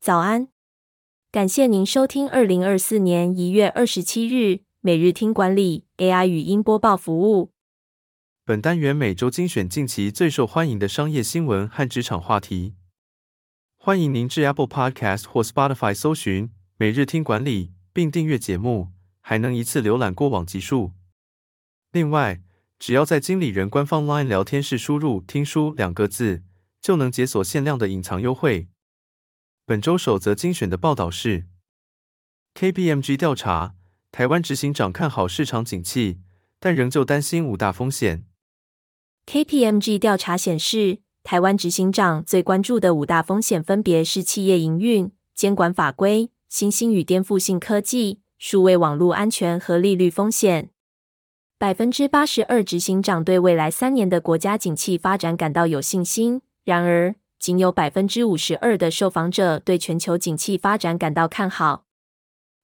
早安，感谢您收听二零二四年一月二十七日每日听管理 AI 语音播报服务。本单元每周精选近期最受欢迎的商业新闻和职场话题。欢迎您至 Apple Podcast 或 Spotify 搜寻每日听管理，并订阅节目，还能一次浏览过往集数。另外，只要在经理人官方 LINE 聊天室输入“听书”两个字，就能解锁限量的隐藏优惠。本周首则精选的报道是：KPMG 调查，台湾执行长看好市场景气，但仍旧担心五大风险。KPMG 调查显示，台湾执行长最关注的五大风险分别是企业营运、监管法规、新兴与颠覆性科技、数位网络安全和利率风险。百分之八十二执行长对未来三年的国家景气发展感到有信心，然而，仅有百分之五十二的受访者对全球景气发展感到看好，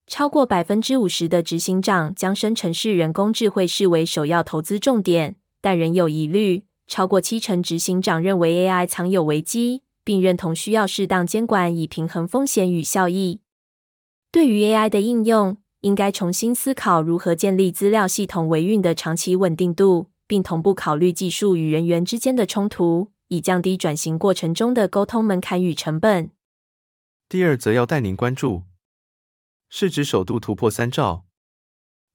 超过百分之五十的执行长将生成式人工智慧视为首要投资重点，但仍有疑虑。超过七成执行长认为 AI 藏有危机，并认同需要适当监管以平衡风险与效益。对于 AI 的应用，应该重新思考如何建立资料系统维运的长期稳定度，并同步考虑技术与人员之间的冲突。以降低转型过程中的沟通门槛与成本。第二则要带您关注，市值首度突破三兆，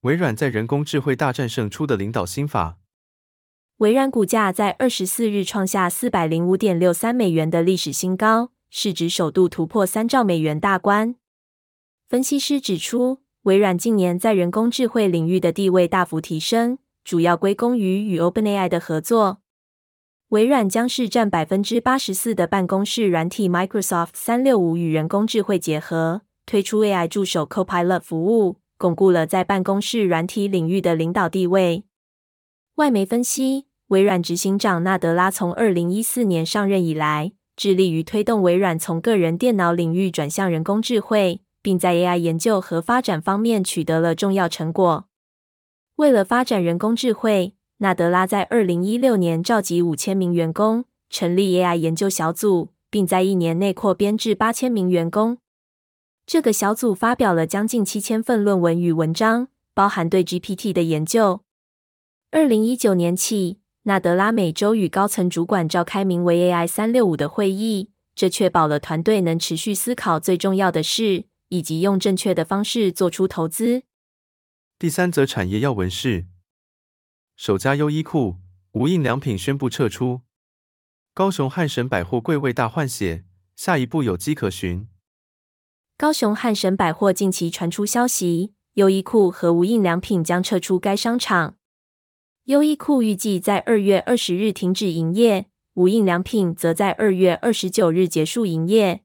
微软在人工智慧大战胜出的领导心法。微软股价在二十四日创下四百零五点六三美元的历史新高，市值首度突破三兆美元大关。分析师指出，微软近年在人工智慧领域的地位大幅提升，主要归功于与 OpenAI 的合作。微软将是占百分之八十四的办公室软体 Microsoft 三六五与人工智慧结合，推出 AI 助手 Copilot 服务，巩固了在办公室软体领域的领导地位。外媒分析，微软执行长纳德拉从二零一四年上任以来，致力于推动微软从个人电脑领域转向人工智慧，并在 AI 研究和发展方面取得了重要成果。为了发展人工智慧，纳德拉在二零一六年召集五千名员工，成立 AI 研究小组，并在一年内扩编至八千名员工。这个小组发表了将近七千份论文与文章，包含对 GPT 的研究。二零一九年起，纳德拉每周与高层主管召开名为 AI 三六五的会议，这确保了团队能持续思考最重要的事，以及用正确的方式做出投资。第三则产业要闻是。首家优衣库无印良品宣布撤出，高雄汉神百货柜位大换血，下一步有迹可循。高雄汉神百货近期传出消息，优衣库和无印良品将撤出该商场。优衣库预计在二月二十日停止营业，无印良品则在二月二十九日结束营业。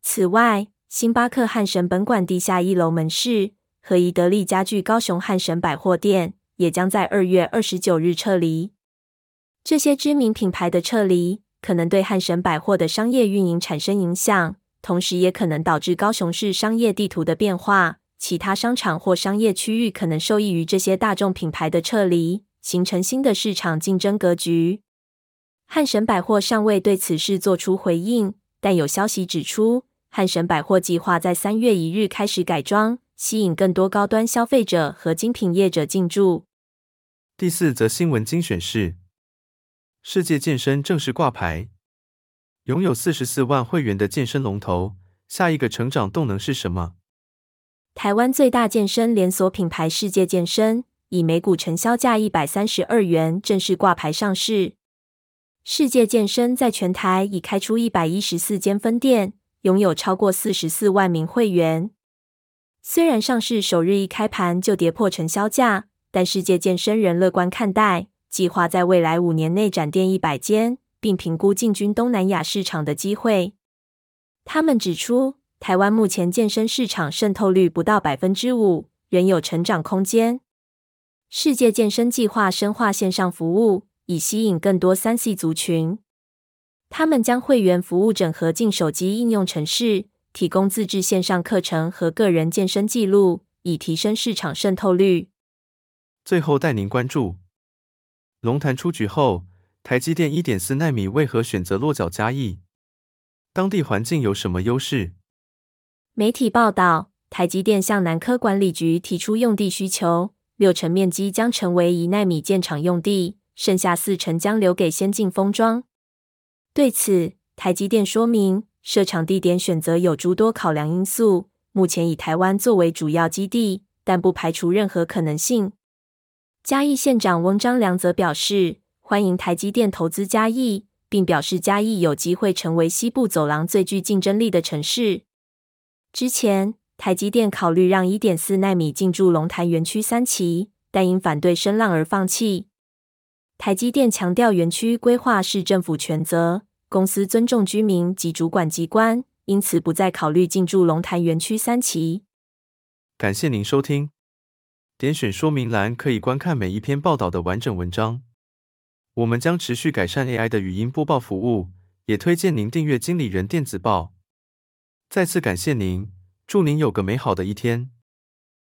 此外，星巴克汉神本馆地下一楼门市和宜得利家具高雄汉神百货店。也将在二月二十九日撤离。这些知名品牌的撤离可能对汉神百货的商业运营产生影响，同时也可能导致高雄市商业地图的变化。其他商场或商业区域可能受益于这些大众品牌的撤离，形成新的市场竞争格局。汉神百货尚未对此事做出回应，但有消息指出，汉神百货计划在三月一日开始改装，吸引更多高端消费者和精品业者进驻。第四则新闻精选是：世界健身正式挂牌，拥有四十四万会员的健身龙头，下一个成长动能是什么？台湾最大健身连锁品牌世界健身，以每股承销价一百三十二元正式挂牌上市。世界健身在全台已开出一百一十四间分店，拥有超过四十四万名会员。虽然上市首日一开盘就跌破承销价。但世界健身人乐观看待，计划在未来五年内展店一百间，并评估进军东南亚市场的机会。他们指出，台湾目前健身市场渗透率不到百分之五，仍有成长空间。世界健身计划深化线上服务，以吸引更多三 C 族群。他们将会员服务整合进手机应用程式，提供自制线上课程和个人健身记录，以提升市场渗透率。最后带您关注，龙潭出局后，台积电一点四纳米为何选择落脚嘉义？当地环境有什么优势？媒体报道，台积电向南科管理局提出用地需求，六成面积将成为一纳米建厂用地，剩下四成将留给先进封装。对此，台积电说明，设厂地点选择有诸多考量因素，目前以台湾作为主要基地，但不排除任何可能性。嘉义县长翁章梁则表示，欢迎台积电投资嘉义，并表示嘉义有机会成为西部走廊最具竞争力的城市。之前，台积电考虑让一点四奈米进驻龙潭园区三期，但因反对声浪而放弃。台积电强调，园区规划是政府权责，公司尊重居民及主管机关，因此不再考虑进驻龙潭园区三期。感谢您收听。点选说明栏可以观看每一篇报道的完整文章。我们将持续改善 AI 的语音播报服务，也推荐您订阅经理人电子报。再次感谢您，祝您有个美好的一天。